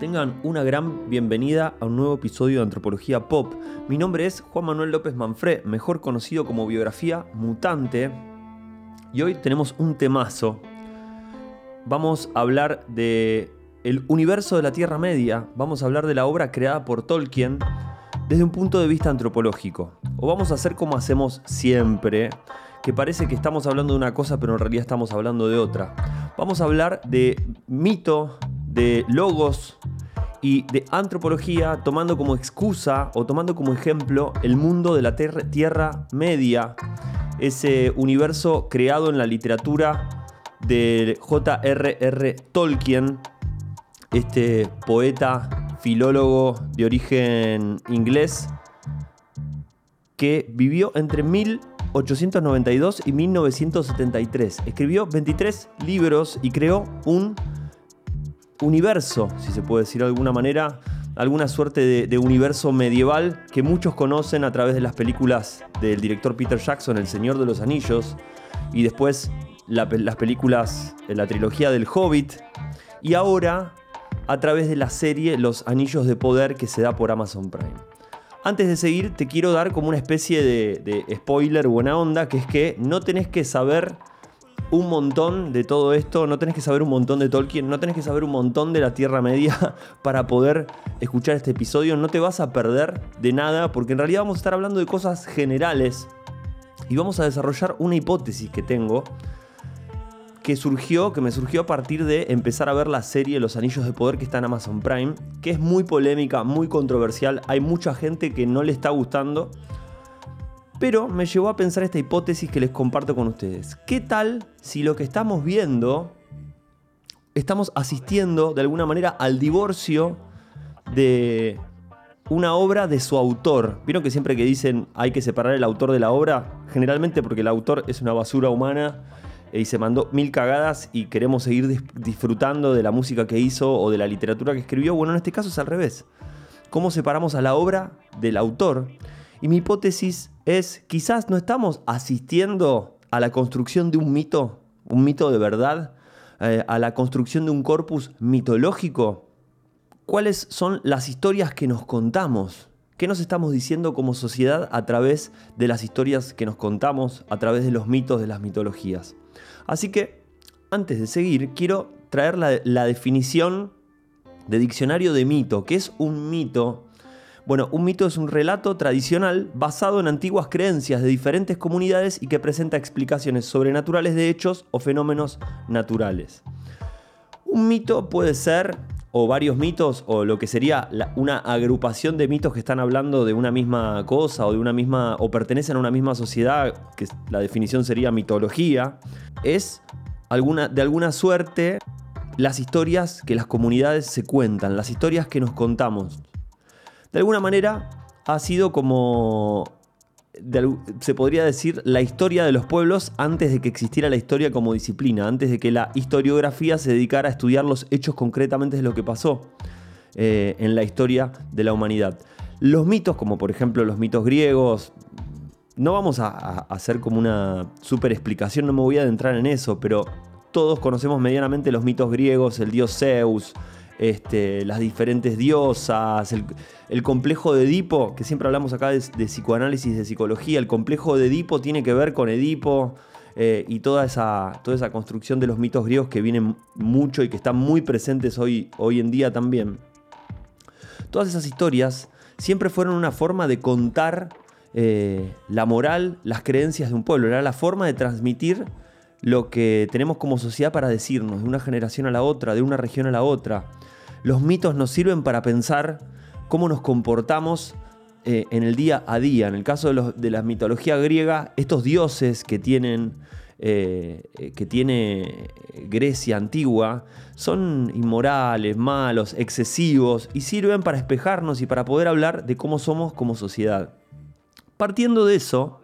Tengan una gran bienvenida a un nuevo episodio de Antropología Pop. Mi nombre es Juan Manuel López Manfré, mejor conocido como Biografía Mutante. Y hoy tenemos un temazo. Vamos a hablar de el universo de la Tierra Media. Vamos a hablar de la obra creada por Tolkien desde un punto de vista antropológico. O vamos a hacer como hacemos siempre, que parece que estamos hablando de una cosa, pero en realidad estamos hablando de otra. Vamos a hablar de mito, de logos y de antropología tomando como excusa o tomando como ejemplo el mundo de la Tierra Media, ese universo creado en la literatura de J.R.R. Tolkien, este poeta, filólogo de origen inglés, que vivió entre 1892 y 1973. Escribió 23 libros y creó un universo, si se puede decir de alguna manera, alguna suerte de, universo medieval que muchos conocen a través de las películas del director Peter Jackson, El Señor de los Anillos, y después las películas de la trilogía del Hobbit, y ahora a través de la serie Los Anillos de Poder que se da por Amazon Prime. Antes de seguir, te quiero dar como una especie de, de spoiler buena onda, que es que no tenés que saber un montón de todo esto, no tenés que saber un montón de Tolkien, no tenés que saber un montón de la Tierra Media para poder escuchar este episodio, no te vas a perder de nada porque en realidad vamos a estar hablando de cosas generales y vamos a desarrollar una hipótesis que tengo que surgió, que me surgió a partir de empezar a ver la serie Los Anillos de Poder que está en Amazon Prime, que es muy polémica, muy controversial, hay mucha gente que no le está gustando pero me llevó a pensar esta hipótesis que les comparto con ustedes. ¿Qué tal si lo que estamos viendo, estamos asistiendo de alguna manera al divorcio de una obra de su autor? ¿Vieron que siempre que dicen hay que separar el autor de la obra? Generalmente porque el autor es una basura humana y se mandó mil cagadas y queremos seguir disfrutando de la música que hizo o de la literatura que escribió. Bueno, en este caso es al revés. ¿Cómo separamos a la obra del autor? Y mi hipótesis es, quizás no estamos asistiendo a la construcción de un mito, un mito de verdad, eh, a la construcción de un corpus mitológico. ¿Cuáles son las historias que nos contamos? ¿Qué nos estamos diciendo como sociedad a través de las historias que nos contamos, a través de los mitos, de las mitologías? Así que, antes de seguir, quiero traer la, definición de diccionario de mito. ¿Qué es un mito? Bueno, un mito es un relato tradicional basado en antiguas creencias de diferentes comunidades y que presenta explicaciones sobrenaturales de hechos o fenómenos naturales. Un mito puede ser, o varios mitos, o lo que sería una agrupación de mitos que están hablando de una misma cosa o de una misma. o pertenecen a una misma sociedad, que la definición sería mitología, es de alguna suerte las historias que las comunidades se cuentan, las historias que nos contamos de alguna manera ha sido como, se podría decir, la historia de los pueblos antes de que existiera la historia como disciplina, antes de que la historiografía se dedicara a estudiar los hechos concretamente de lo que pasó eh, en la historia de la humanidad. Los mitos, como por ejemplo los mitos griegos, no vamos a, a hacer como una super explicación, no me voy a adentrar en eso, pero todos conocemos medianamente los mitos griegos, el dios Zeus, este, las diferentes diosas, el, complejo de Edipo, que siempre hablamos acá de, psicoanálisis, de psicología, el complejo de Edipo tiene que ver con Edipo eh, y toda esa, toda esa construcción de los mitos griegos que vienen mucho y que están muy presentes hoy, hoy en día también. Todas esas historias siempre fueron una forma de contar eh, la moral, las creencias de un pueblo, era la forma de transmitir lo que tenemos como sociedad para decirnos de una generación a la otra, de una región a la otra. Los mitos nos sirven para pensar cómo nos comportamos eh, en el día a día. En el caso de, la mitología griega, estos dioses que tienen eh, que tiene Grecia antigua son inmorales, malos, excesivos y sirven para espejarnos y para poder hablar de cómo somos como sociedad. Partiendo de eso,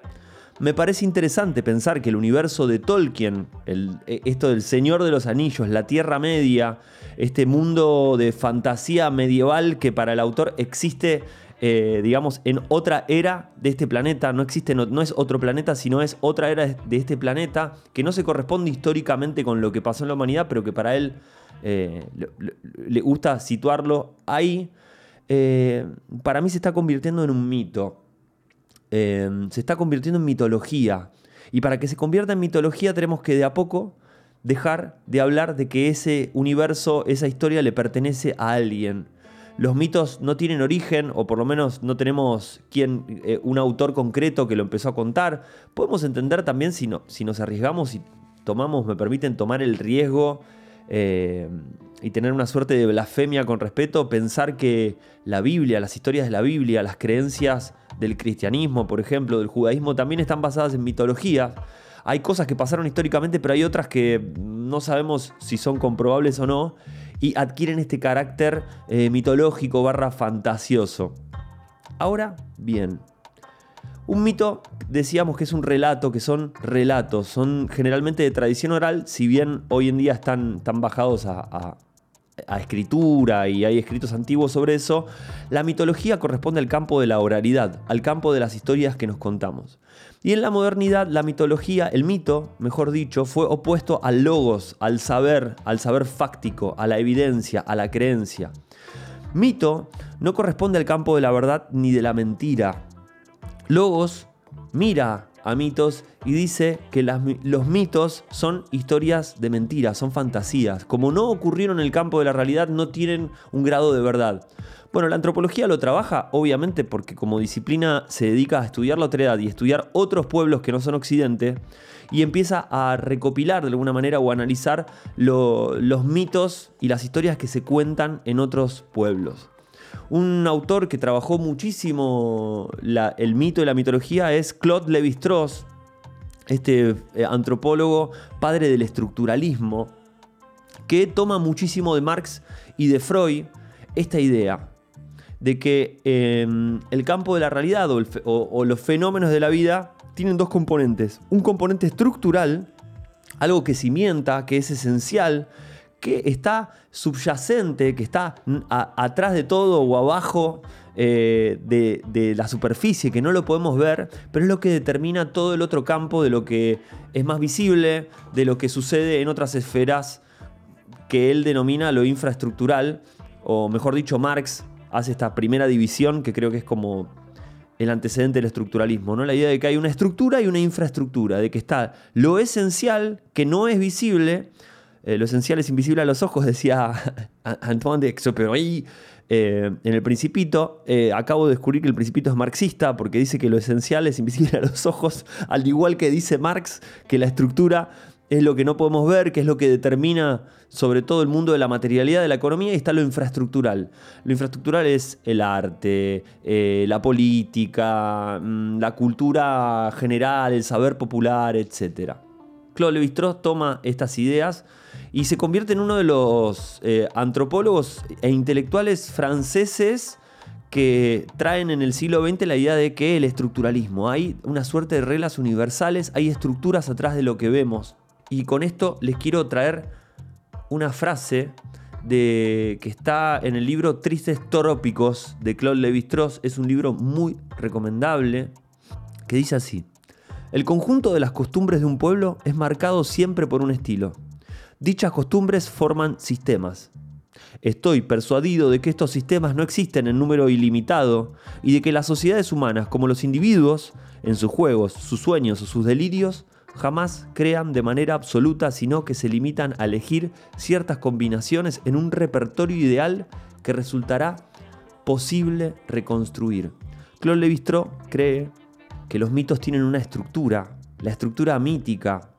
me parece interesante pensar que el universo de Tolkien, e, esto del Señor de los Anillos, la Tierra Media, este mundo de fantasía medieval que para el autor existe, eh, digamos, en otra era de este planeta, no existe, no, es otro planeta, sino es otra era de este planeta que no se corresponde históricamente con lo que pasó en la humanidad, pero que para él eh, le, gusta situarlo ahí, eh, para mí se está convirtiendo en un mito. Eh, se está convirtiendo en mitología. Y para que se convierta en mitología tenemos que de a poco dejar de hablar de que ese universo, esa historia le pertenece a alguien. Los mitos no tienen origen, o por lo menos no tenemos quien, un autor concreto que lo empezó a contar. Podemos entender también si, no, si nos arriesgamos y tomamos, me permiten tomar el riesgo eh, y tener una suerte de blasfemia con respeto, pensar que la Biblia, las historias de la Biblia, las creencias del cristianismo, por ejemplo, del judaísmo, también están basadas en mitología. Hay cosas que pasaron históricamente, pero hay otras que no sabemos si son comprobables o no, y adquieren este carácter eh, mitológico barra fantasioso. Ahora, bien, un mito, decíamos que es un relato, que son relatos, son generalmente de tradición oral, si bien hoy en día están, bajados a, escritura y hay escritos antiguos sobre eso, la mitología corresponde al campo de la oralidad, al campo de las historias que nos contamos. Y en la modernidad, la mitología, el mito, mejor dicho, fue opuesto al logos, al saber, al saber fáctico, a la evidencia, a la creencia. Mito no corresponde al campo de la verdad ni de la mentira, Logos mira a mitos y dice que los mitos son historias de mentiras, son fantasías. Como no ocurrieron en el campo de la realidad, no tienen un grado de verdad. Bueno, la antropología lo trabaja, obviamente, porque como disciplina se dedica a estudiar la otredad y estudiar otros pueblos que no son occidente, y empieza a recopilar de alguna manera o analizar los mitos y las historias que se cuentan en otros pueblos. Un autor que trabajó muchísimo el mito y la mitología es Claude Lévi-Strauss, este eh, antropólogo padre del estructuralismo, que toma muchísimo de Marx y de Freud esta idea de que em, el campo de la realidad o los fenómenos de la vida tienen dos componentes. Un componente estructural, algo que cimienta, que es esencial, que está subyacente, que está atrás de todo o abajo eh, de, la superficie, que no lo podemos ver, pero es lo que determina todo el otro campo de lo que es más visible, de lo que sucede en otras esferas que él denomina lo infraestructural, o mejor dicho, Marx hace esta primera división que creo que es como el antecedente del estructuralismo, ¿no? La idea de que hay una estructura y una infraestructura, de que está lo esencial que no es visible, eh, lo esencial es invisible a los ojos, decía Antoine de Exupéry eh, en El Principito. Eh, acabo de descubrir que El Principito es marxista porque dice que lo esencial es invisible a los ojos, al igual que dice Marx que la estructura es lo que no podemos ver, que es lo que determina sobre todo el mundo de la materialidad de la economía y está lo infraestructural. Lo infraestructural es el arte, la política, mm, la cultura general, el saber popular, etc. Claude Lévi-Strauss toma estas ideas y se convierte en uno de los eh, antropólogos e intelectuales franceses que traen en el siglo XX la idea de que el estructuralismo, hay una suerte de reglas universales, hay estructuras atrás de lo que vemos. Y con esto les quiero traer una frase de, que está en el libro Tristes Torópicos de Claude Lévi-Strauss. Es un libro muy recomendable que dice así. El conjunto de las costumbres de un pueblo es marcado siempre por un estilo. Dichas costumbres forman sistemas. Estoy persuadido de que estos sistemas no existen en número ilimitado y de que las sociedades humanas, como los individuos, en sus juegos, sus sueños o sus delirios, jamás crean de manera absoluta, sino que se limitan a elegir ciertas combinaciones en un repertorio ideal que resultará posible reconstruir. Claude lévi cree que los mitos tienen una estructura, la estructura mítica,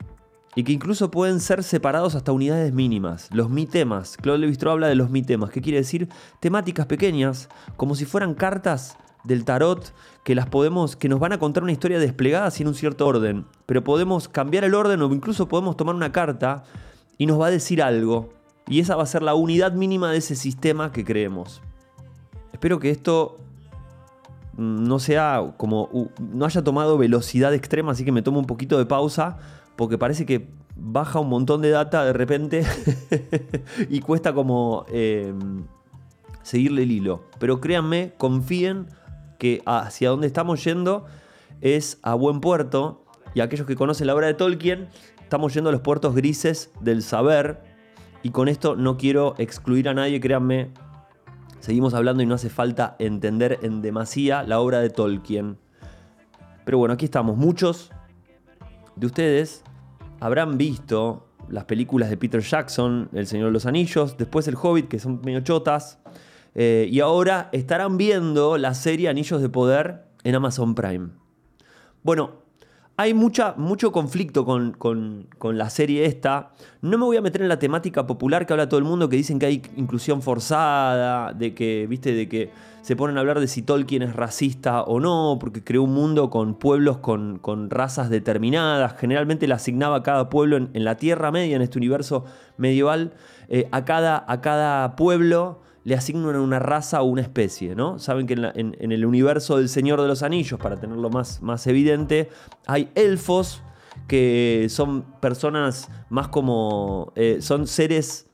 y que incluso pueden ser separados hasta unidades mínimas. Los mitemas. Claude Lévi-Strauss habla de los mitemas, que quiere decir temáticas pequeñas, como si fueran cartas del tarot que las podemos que nos van a contar una historia desplegada sin un cierto orden, pero podemos cambiar el orden o incluso podemos tomar una carta y nos va a decir algo, y esa va a ser la unidad mínima de ese sistema que creemos. Espero que esto no sea como no haya tomado velocidad extrema, así que me tomo un poquito de pausa porque parece que baja un montón de data de repente y cuesta como em, seguirle el hilo. Pero créanme, confíen que hacia donde estamos yendo es a buen puerto y aquellos que conocen la obra de Tolkien, estamos yendo a los puertos grises del saber Y con esto no quiero excluir a nadie, créanme, seguimos hablando y no hace falta entender en demasía la obra de Tolkien. Pero bueno, aquí estamos. Muchos de ustedes habrán visto las películas de Peter Jackson, El Señor de los Anillos, después El Hobbit, que son medio chotas, eh, y ahora estarán viendo la serie Anillos de Poder en Amazon Prime. Bueno, hay mucha, mucho conflicto con, la serie esta. No me voy a meter en la temática popular que habla todo el mundo, que dicen que hay inclusión forzada, de que, viste, de que se ponen a hablar de si Tolkien es racista o no, porque creó un mundo con pueblos con, razas determinadas. Generalmente le asignaba a cada pueblo en, la Tierra Media, en este universo medieval, eh, a, cada, a cada pueblo le asignan una raza o una especie, ¿no? Saben que en, el universo del Señor de los Anillos, para tenerlo más, más evidente, hay elfos que son personas más como... Eh, son seres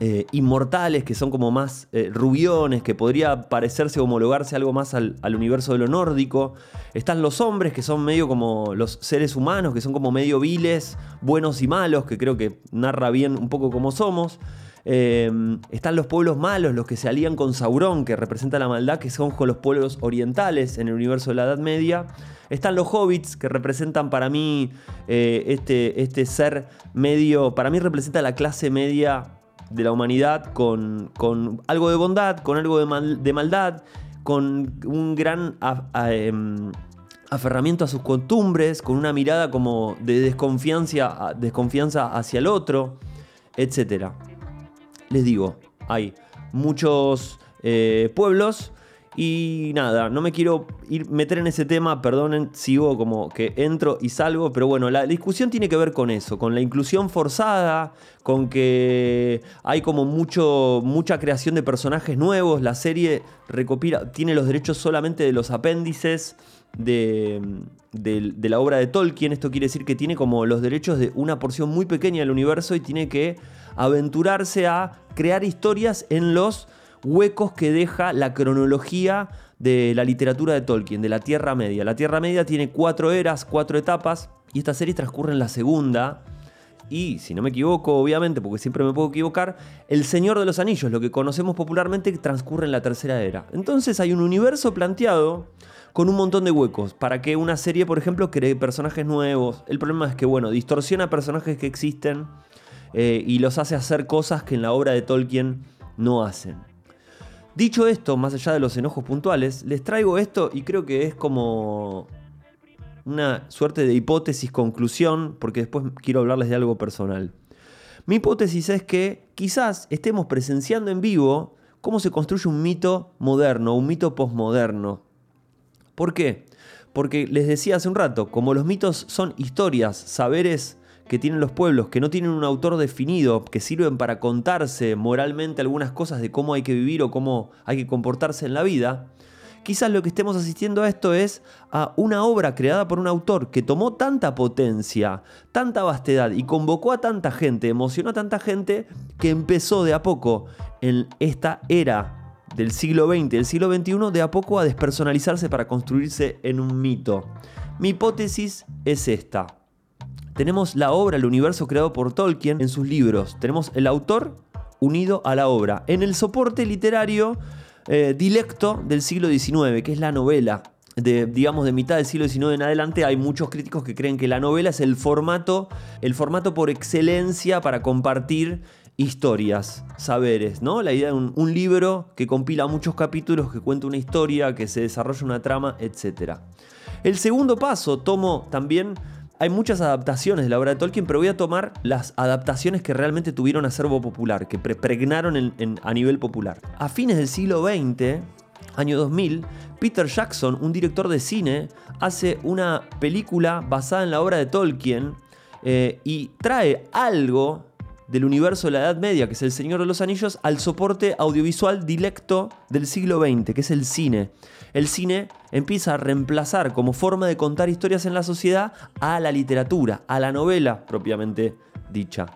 eh, inmortales, que son como más eh, rubiones, que podría parecerse, homologarse algo más al, al, universo de lo nórdico. Están los hombres, que son medio como los seres humanos, que son como medio viles, buenos y malos, que creo que narra bien un poco cómo somos. Em, están los pueblos malos, los que se alían con Sauron, que representa la maldad, que son con los pueblos orientales en el universo de la Edad Media. Están los hobbits, que representan para mí eh, este, este ser medio, para mí representa la clase media de la humanidad con, algo de bondad, con algo de, de maldad, con un gran em, aferramiento a sus costumbres, con una mirada como de desconfianza, desconfianza hacia el otro, etc les digo, hay muchos eh, pueblos y nada, no me quiero ir meter en ese tema, perdonen, sigo como que entro y salgo, pero bueno, la discusión tiene que ver con eso, con la inclusión forzada, con que hay como mucho, mucha creación de personajes nuevos, la serie recopila, tiene los derechos solamente de los apéndices de, de la obra de Tolkien, esto quiere decir que tiene como los derechos de una porción muy pequeña del universo y tiene que aventurarse a crear historias en los huecos que deja la cronología de la literatura de Tolkien, de la Tierra Media. La Tierra Media tiene cuatro eras, cuatro etapas, y esta serie transcurre en la segunda. Y, si no me equivoco, obviamente, porque siempre me puedo equivocar, El Señor de los Anillos, lo que conocemos popularmente, transcurre en la tercera era. Entonces hay un universo planteado con un montón de huecos para que una serie, por ejemplo, cree personajes nuevos. El problema es que, bueno, distorsiona personajes que existen eh, y los hace hacer cosas que en la obra de Tolkien no hacen. Dicho esto, más allá de los enojos puntuales, les traigo esto y creo que es como una suerte de hipótesis conclusión, porque después quiero hablarles de algo personal. Mi hipótesis es que quizás estemos presenciando en vivo cómo se construye un mito moderno, un mito posmoderno. ¿Por qué? Porque les decía hace un rato, como los mitos son historias, saberes que tienen los pueblos, que no tienen un autor definido, que sirven para contarse moralmente algunas cosas de cómo hay que vivir o cómo hay que comportarse en la vida, quizás lo que estemos asistiendo a esto es a una obra creada por un autor que tomó tanta potencia, tanta vastedad y convocó a tanta gente, emocionó a tanta gente, que empezó de a poco en esta era del siglo XX, del siglo XXI, de a poco a despersonalizarse para construirse en un mito. Mi hipótesis es esta tenemos la obra, el universo creado por Tolkien en sus libros. Tenemos el autor unido a la obra. En el soporte literario eh, dilecto del siglo XIX, que es la novela. De, digamos, de mitad del siglo XIX en adelante, hay muchos críticos que creen que la novela es el formato, el formato por excelencia para compartir historias, saberes, ¿no? La idea de un, un, libro que compila muchos capítulos, que cuenta una historia, que se desarrolla una trama, etc. El segundo paso tomo también hay muchas adaptaciones de la obra de Tolkien, pero voy a tomar las adaptaciones que realmente tuvieron acervo popular, que pregnaron a nivel popular. A fines del siglo XX, año 2000, Peter Jackson, un director de cine, hace una película basada en la obra de Tolkien eh, y trae algo del universo de la Edad Media, que es El Señor de los Anillos, al soporte audiovisual directo del siglo XX, que es el cine el cine empieza a reemplazar como forma de contar historias en la sociedad a la literatura, a la novela propiamente dicha.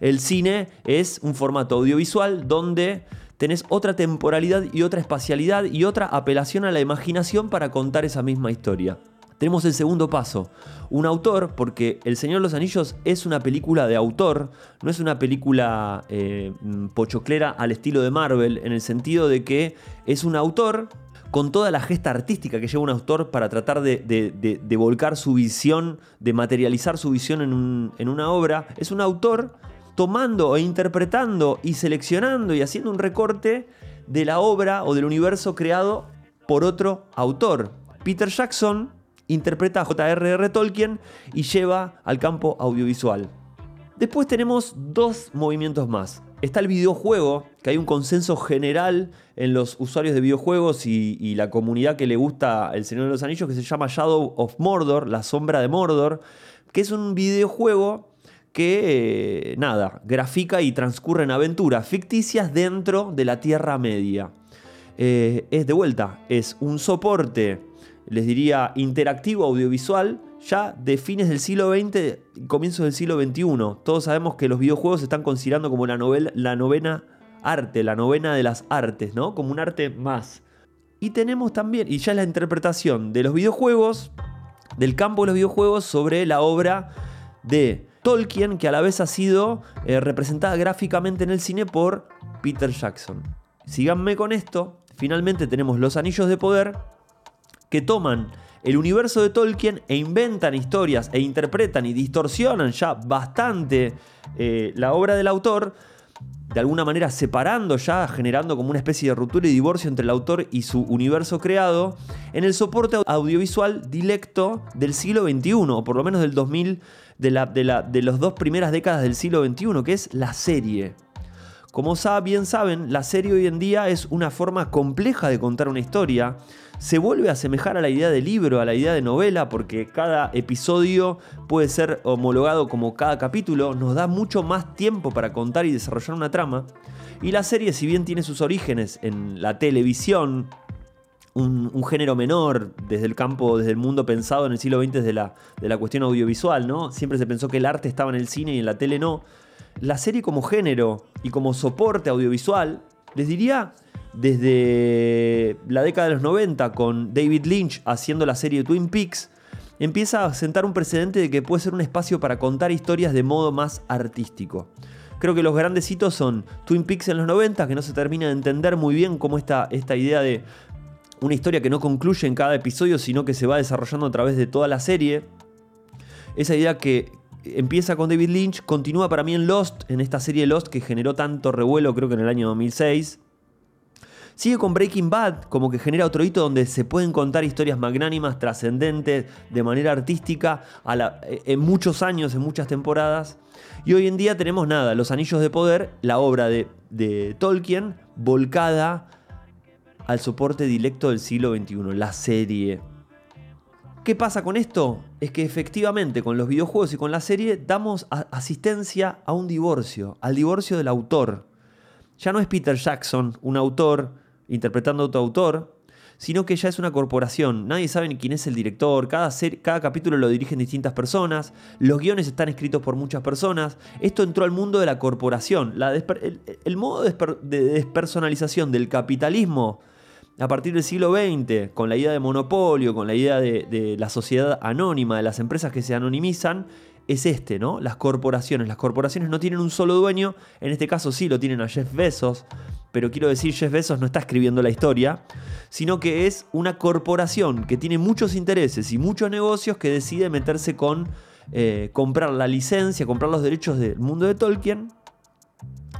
El cine es un formato audiovisual donde tenés otra temporalidad y otra espacialidad y otra apelación a la imaginación para contar esa misma historia. Tenemos el segundo paso, un autor, porque El Señor de los Anillos es una película de autor, no es una película eh, pochoclera al estilo de Marvel, en el sentido de que es un autor con toda la gesta artística que lleva un autor para tratar de, volcar su visión, de materializar su visión en, en una obra, es un autor tomando e interpretando y seleccionando y haciendo un recorte de la obra o del universo creado por otro autor. Peter Jackson interpreta a J.R.R. Tolkien y lleva al campo audiovisual. Después tenemos dos movimientos más. Está el videojuego, que hay un consenso general en los usuarios de videojuegos y, la comunidad que le gusta El Señor de los Anillos, que se llama Shadow of Mordor, la sombra de Mordor, que es un videojuego que, eh, nada, grafica y transcurre en aventuras ficticias dentro de la Tierra Media. Eh, es de vuelta, es un soporte les diría, interactivo audiovisual ya de fines del siglo XX comienzos del siglo XXI. Todos sabemos que los videojuegos se están considerando como la, novela, la novena arte, la novena de las artes, ¿no? Como un arte más. Y tenemos también, y ya es la interpretación de los videojuegos, del campo de los videojuegos sobre la obra de Tolkien, que a la vez ha sido eh, representada gráficamente en el cine por Peter Jackson. Síganme con esto. Finalmente tenemos Los Anillos de Poder, que toman el universo de Tolkien e inventan historias e interpretan y distorsionan ya bastante eh, la obra del autor, de alguna manera separando ya, generando como una especie de ruptura y divorcio entre el autor y su universo creado, en el soporte audiovisual directo del siglo XXI, o por lo menos del 2000, de, de, la, de las dos primeras décadas del siglo XXI, que es la serie. Como bien saben, la serie hoy en día es una forma compleja de contar una historia. Se vuelve a asemejar a la idea de libro, a la idea de novela, porque cada episodio puede ser homologado como cada capítulo, nos da mucho más tiempo para contar y desarrollar una trama. Y la serie, si bien tiene sus orígenes en la televisión, un, género menor desde el campo, desde el mundo pensado en el siglo XX desde la, de la cuestión audiovisual, ¿no? Siempre se pensó que el arte estaba en el cine y en la tele no la serie como género y como soporte audiovisual, les diría desde la década de los 90 con David Lynch haciendo la serie Twin Peaks, empieza a sentar un precedente de que puede ser un espacio para contar historias de modo más artístico. Creo que los grandes hitos son Twin Peaks en los 90, que no se termina de entender muy bien cómo está esta idea de una historia que no concluye en cada episodio, sino que se va desarrollando a través de toda la serie. Esa idea que, empieza con David Lynch, continúa para mí en Lost, en esta serie Lost que generó tanto revuelo creo que en el año 2006. Sigue con Breaking Bad, como que genera otro hito donde se pueden contar historias magnánimas, trascendentes, de manera artística, en muchos años, en muchas temporadas. Y hoy en día tenemos nada, Los Anillos de Poder, la obra de, de Tolkien, volcada al soporte directo del siglo XXI, la serie. ¿Qué pasa con esto? Es que efectivamente con los videojuegos y con la serie damos asistencia a un divorcio, al divorcio del autor. Ya no es Peter Jackson, un autor interpretando a otro autor, sino que ya es una corporación. Nadie sabe quién es el director, cada capítulo lo dirigen distintas personas, los guiones están escritos por muchas personas. Esto entró al mundo de la corporación. el, modo de despersonalización del capitalismo a partir del siglo XX, con la idea de monopolio, con la idea de, la sociedad anónima, de las empresas que se anonimizan, es este, ¿no? Las corporaciones. Las corporaciones no tienen un solo dueño, en este caso sí lo tienen a Jeff Bezos, pero quiero decir, Jeff Bezos no está escribiendo la historia, sino que es una corporación que tiene muchos intereses y muchos negocios que decide meterse con eh, comprar la licencia, comprar los derechos del mundo de Tolkien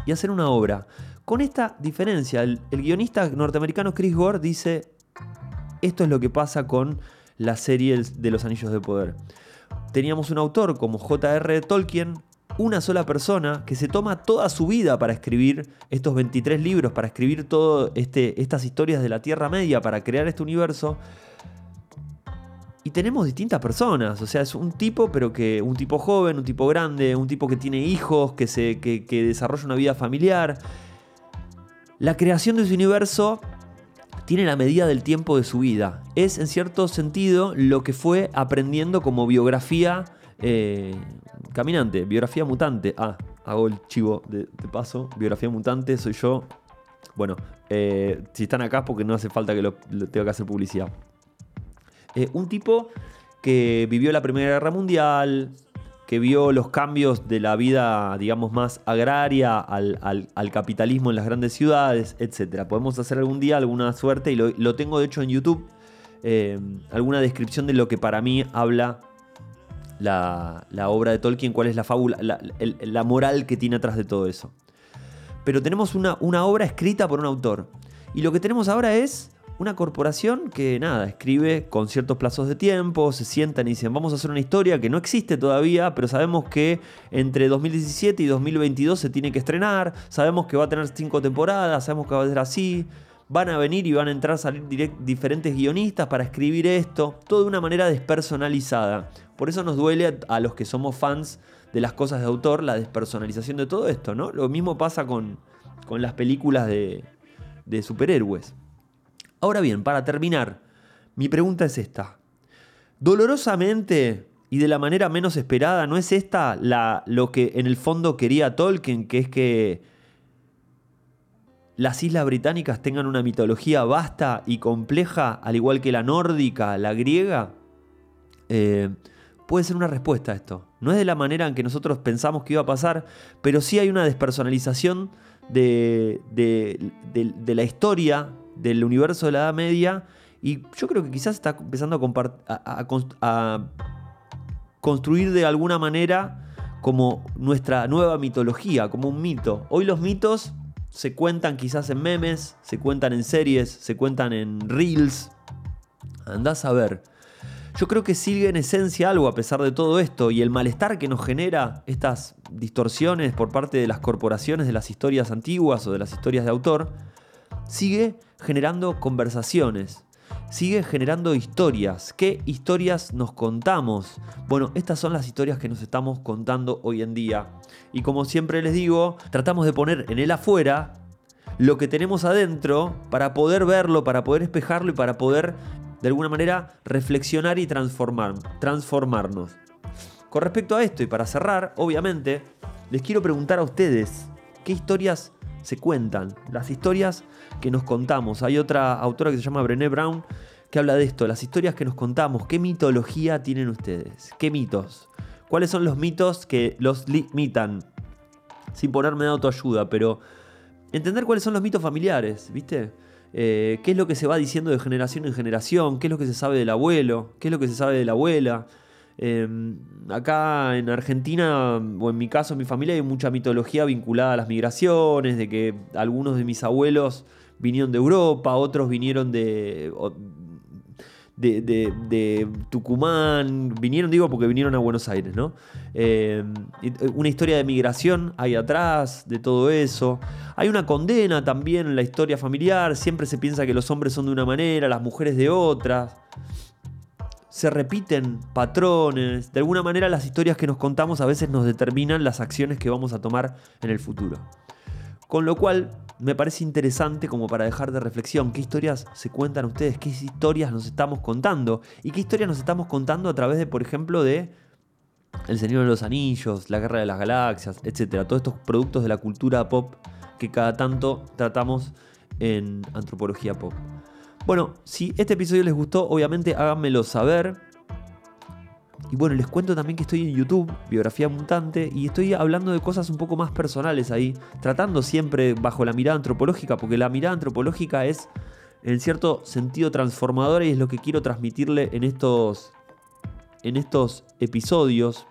y hacer una obra. Con esta diferencia, el, guionista norteamericano Chris Gore dice, esto es lo que pasa con la serie de los Anillos de Poder. Teníamos un autor como J.R. Tolkien, una sola persona que se toma toda su vida para escribir estos 23 libros, para escribir todas este, estas historias de la Tierra Media, para crear este universo. Y tenemos distintas personas, o sea, es un tipo, pero que un tipo joven, un tipo grande, un tipo que tiene hijos, que, se, que, que desarrolla una vida familiar, la creación de su universo tiene la medida del tiempo de su vida. Es en cierto sentido lo que fue aprendiendo como biografía eh, caminante, biografía mutante. Ah, hago el chivo de, paso. Biografía mutante, soy yo. Bueno, eh, si están acá porque no hace falta que lo, tenga que hacer publicidad. Eh, un tipo que vivió la Primera Guerra Mundial, que vio los cambios de la vida, digamos, más agraria al, capitalismo en las grandes ciudades, etc. Podemos hacer algún día alguna suerte, y lo, tengo de hecho en YouTube, eh, alguna descripción de lo que para mí habla la, obra de Tolkien, cuál es la fábula, la, moral que tiene atrás de todo eso. Pero tenemos una, una obra escrita por un autor. Y lo que tenemos ahora es una corporación que nada, escribe con ciertos plazos de tiempo, se sientan y dicen, vamos a hacer una historia que no existe todavía, pero sabemos que entre 2017 y 2022 se tiene que estrenar, sabemos que va a tener cinco temporadas, sabemos que va a ser así, van a venir y van a entrar a salir diferentes guionistas para escribir esto, todo de una manera despersonalizada. Por eso nos duele a, los que somos fans de las cosas de autor la despersonalización de todo esto, ¿no? Lo mismo pasa con, con las películas de, de superhéroes. Ahora bien, para terminar, mi pregunta es esta. Dolorosamente y de la manera menos esperada, ¿no es esta la, lo que en el fondo quería Tolkien, que es que las islas británicas tengan una mitología vasta y compleja, al igual que la nórdica, la griega? Eh, puede ser una respuesta a esto. No es de la manera en que nosotros pensamos que iba a pasar, pero sí hay una despersonalización de, de la historia del universo de la Edad Media y yo creo que quizás está empezando a, a, construir de alguna manera como nuestra nueva mitología, como un mito. Hoy los mitos se cuentan quizás en memes, se cuentan en series, se cuentan en reels. Andás a ver. Yo creo que sigue en esencia algo a pesar de todo esto y el malestar que nos genera estas distorsiones por parte de las corporaciones de las historias antiguas o de las historias de autor, sigue generando conversaciones, sigue generando historias. ¿Qué historias nos contamos? Bueno, estas son las historias que nos estamos contando hoy en día. Y como siempre les digo, tratamos de poner en el afuera lo que tenemos adentro para poder verlo, para poder espejarlo y para poder de alguna manera reflexionar y transformar, transformarnos. Con respecto a esto y para cerrar, obviamente, les quiero preguntar a ustedes, ¿qué historias se cuentan, las historias que nos contamos. Hay otra autora que se llama Brené Brown que habla de esto, las historias que nos contamos. ¿Qué mitología tienen ustedes? ¿Qué mitos? ¿Cuáles son los mitos que los limitan? Sin ponerme de autoayuda, pero entender cuáles son los mitos familiares, ¿viste? Eh, ¿Qué es lo que se va diciendo de generación en generación? ¿Qué es lo que se sabe del abuelo? ¿Qué es lo que se sabe de la abuela? Em, acá en Argentina, o en mi caso, en mi familia, hay mucha mitología vinculada a las migraciones, de que algunos de mis abuelos vinieron de Europa, otros vinieron de, de, Tucumán, vinieron, digo, porque vinieron a Buenos Aires, ¿no? Em, una historia de migración hay atrás de todo eso. Hay una condena también en la historia familiar, siempre se piensa que los hombres son de una manera, las mujeres de otras se repiten patrones. De alguna manera las historias que nos contamos a veces nos determinan las acciones que vamos a tomar en el futuro. Con lo cual me parece interesante como para dejar de reflexión qué historias se cuentan ustedes, qué historias nos estamos contando y qué historias nos estamos contando a través de, por ejemplo, de El Señor de los Anillos, La Guerra de las Galaxias, etc. Todos estos productos de la cultura pop que cada tanto tratamos en antropología pop. Bueno, si este episodio les gustó, obviamente háganmelo saber. Y bueno, les cuento también que estoy en YouTube, Biografía Mutante, y estoy hablando de cosas un poco más personales ahí, tratando siempre bajo la mirada antropológica, porque la mirada antropológica es en cierto sentido transformadora y es lo que quiero transmitirle en estos, en estos episodios.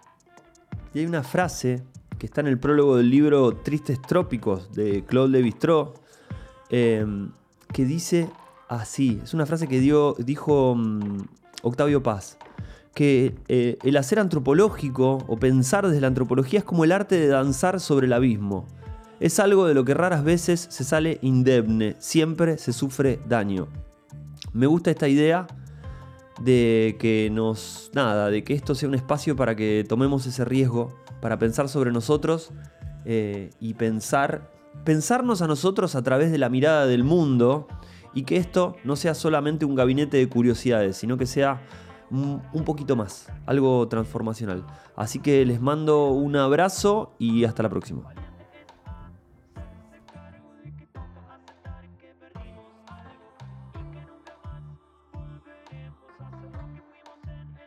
Y hay una frase que está en el prólogo del libro Tristes Trópicos de Claude Lévi-Strauss, eh, que dice así. Es una frase que dio, dijo mm, Octavio Paz. Que eh, el hacer antropológico o pensar desde la antropología es como el arte de danzar sobre el abismo. Es algo de lo que raras veces se sale indemne, siempre se sufre daño. Me gusta esta idea de que nos. nada, de que esto sea un espacio para que tomemos ese riesgo, para pensar sobre nosotros eh, y pensar. pensarnos a nosotros a través de la mirada del mundo y que esto no sea solamente un gabinete de curiosidades, sino que sea un poquito más, algo transformacional. Así que les mando un abrazo y hasta la próxima.